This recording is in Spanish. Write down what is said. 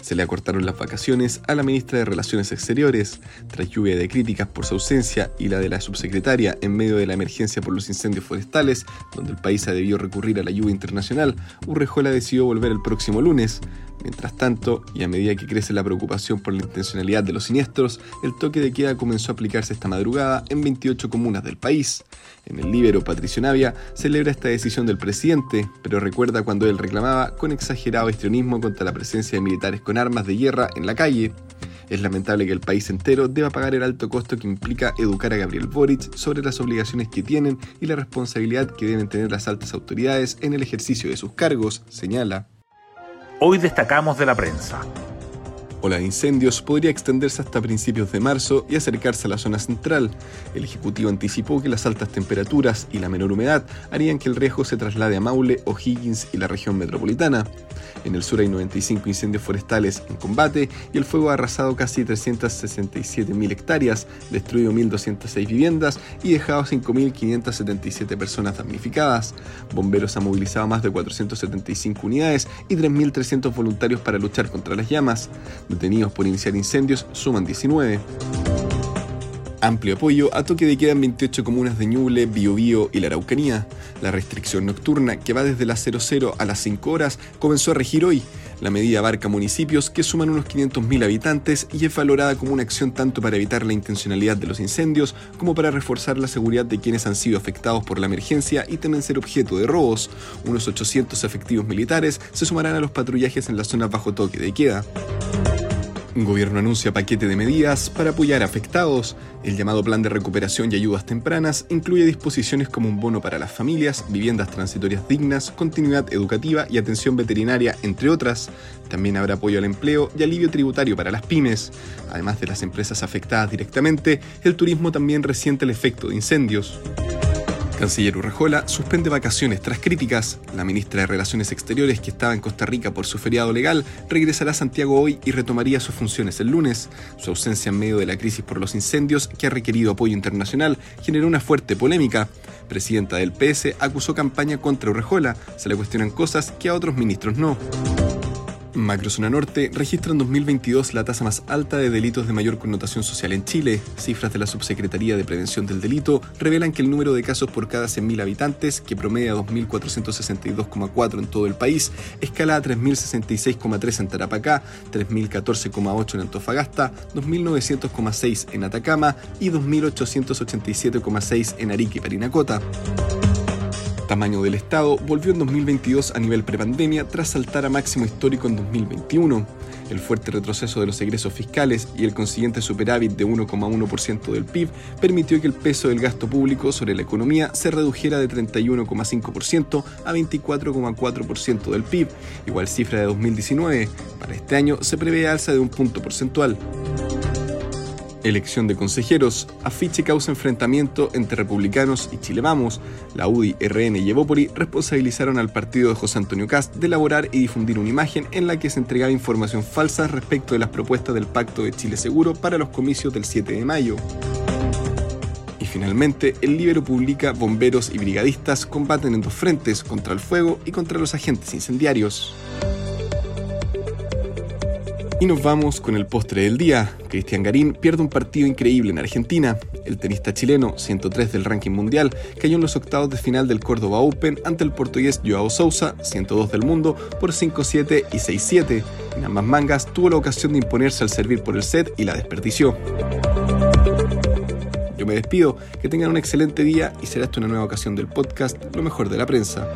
Se le acortaron las vacaciones a la ministra de Relaciones Exteriores, tras lluvia de críticas por su ausencia y la de la subsecretaria en medio de la emergencia por los incendios forestales, donde el país ha debido recurrir a la lluvia internacional, Urrejola decidió volver el próximo lunes. Mientras tanto, y a medida que crece la preocupación por la intencionalidad de los siniestros, el toque de queda comenzó a aplicarse esta madrugada en 28 comunas del país. En el Libero, Patricio Navia celebra esta decisión del presidente, pero recuerda cuando él reclamaba con exagerado histrionismo contra la presencia de militares con armas de guerra en la calle. Es lamentable que el país entero deba pagar el alto costo que implica educar a Gabriel Boric sobre las obligaciones que tienen y la responsabilidad que deben tener las altas autoridades en el ejercicio de sus cargos, señala. Hoy destacamos de la prensa ola de incendios podría extenderse hasta principios de marzo y acercarse a la zona central. El Ejecutivo anticipó que las altas temperaturas y la menor humedad harían que el riesgo se traslade a Maule, O'Higgins y la región metropolitana. En el sur hay 95 incendios forestales en combate y el fuego ha arrasado casi 367.000 hectáreas, destruido 1.206 viviendas y dejado 5.577 personas damnificadas. Bomberos han movilizado más de 475 unidades y 3.300 voluntarios para luchar contra las llamas detenidos por iniciar incendios suman 19. Amplio apoyo a toque de queda en 28 comunas de Ñuble, Biobío y la Araucanía. La restricción nocturna, que va desde las 00 a las 5 horas, comenzó a regir hoy. La medida abarca municipios que suman unos 500.000 habitantes y es valorada como una acción tanto para evitar la intencionalidad de los incendios como para reforzar la seguridad de quienes han sido afectados por la emergencia y temen ser objeto de robos. Unos 800 efectivos militares se sumarán a los patrullajes en las zonas bajo toque de queda. Gobierno anuncia paquete de medidas para apoyar a afectados. El llamado Plan de Recuperación y Ayudas Tempranas incluye disposiciones como un bono para las familias, viviendas transitorias dignas, continuidad educativa y atención veterinaria, entre otras. También habrá apoyo al empleo y alivio tributario para las pymes. Además de las empresas afectadas directamente, el turismo también resiente el efecto de incendios. Canciller Urrejola suspende vacaciones tras críticas. La ministra de Relaciones Exteriores, que estaba en Costa Rica por su feriado legal, regresará a Santiago hoy y retomaría sus funciones el lunes. Su ausencia en medio de la crisis por los incendios, que ha requerido apoyo internacional, generó una fuerte polémica. Presidenta del PS acusó campaña contra Urrejola. Se le cuestionan cosas que a otros ministros no. Macrozona Norte registra en 2022 la tasa más alta de delitos de mayor connotación social en Chile. Cifras de la Subsecretaría de Prevención del Delito revelan que el número de casos por cada 100.000 habitantes, que promedia 2.462,4 en todo el país, escala a 3.066,3 en Tarapacá, 3.014,8 en Antofagasta, 2.900,6 en Atacama y 2.887,6 en Arica y Parinacota tamaño del Estado volvió en 2022 a nivel prepandemia tras saltar a máximo histórico en 2021. El fuerte retroceso de los egresos fiscales y el consiguiente superávit de 1,1% del PIB permitió que el peso del gasto público sobre la economía se redujera de 31,5% a 24,4% del PIB, igual cifra de 2019. Para este año se prevé alza de un punto porcentual. Elección de consejeros. Afiche causa enfrentamiento entre republicanos y Chile Vamos. La UDI, RN y Evópoli responsabilizaron al partido de José Antonio Cast de elaborar y difundir una imagen en la que se entregaba información falsa respecto de las propuestas del Pacto de Chile Seguro para los comicios del 7 de mayo. Y finalmente, el Libero publica Bomberos y brigadistas combaten en dos frentes, contra el fuego y contra los agentes incendiarios. Y nos vamos con el postre del día. Cristian Garín pierde un partido increíble en Argentina. El tenista chileno, 103 del ranking mundial, cayó en los octavos de final del Córdoba Open ante el portugués Joao Sousa, 102 del mundo, por 5-7 y 6-7. En ambas mangas tuvo la ocasión de imponerse al servir por el set y la desperdició. Yo me despido, que tengan un excelente día y será esta una nueva ocasión del podcast Lo mejor de la prensa.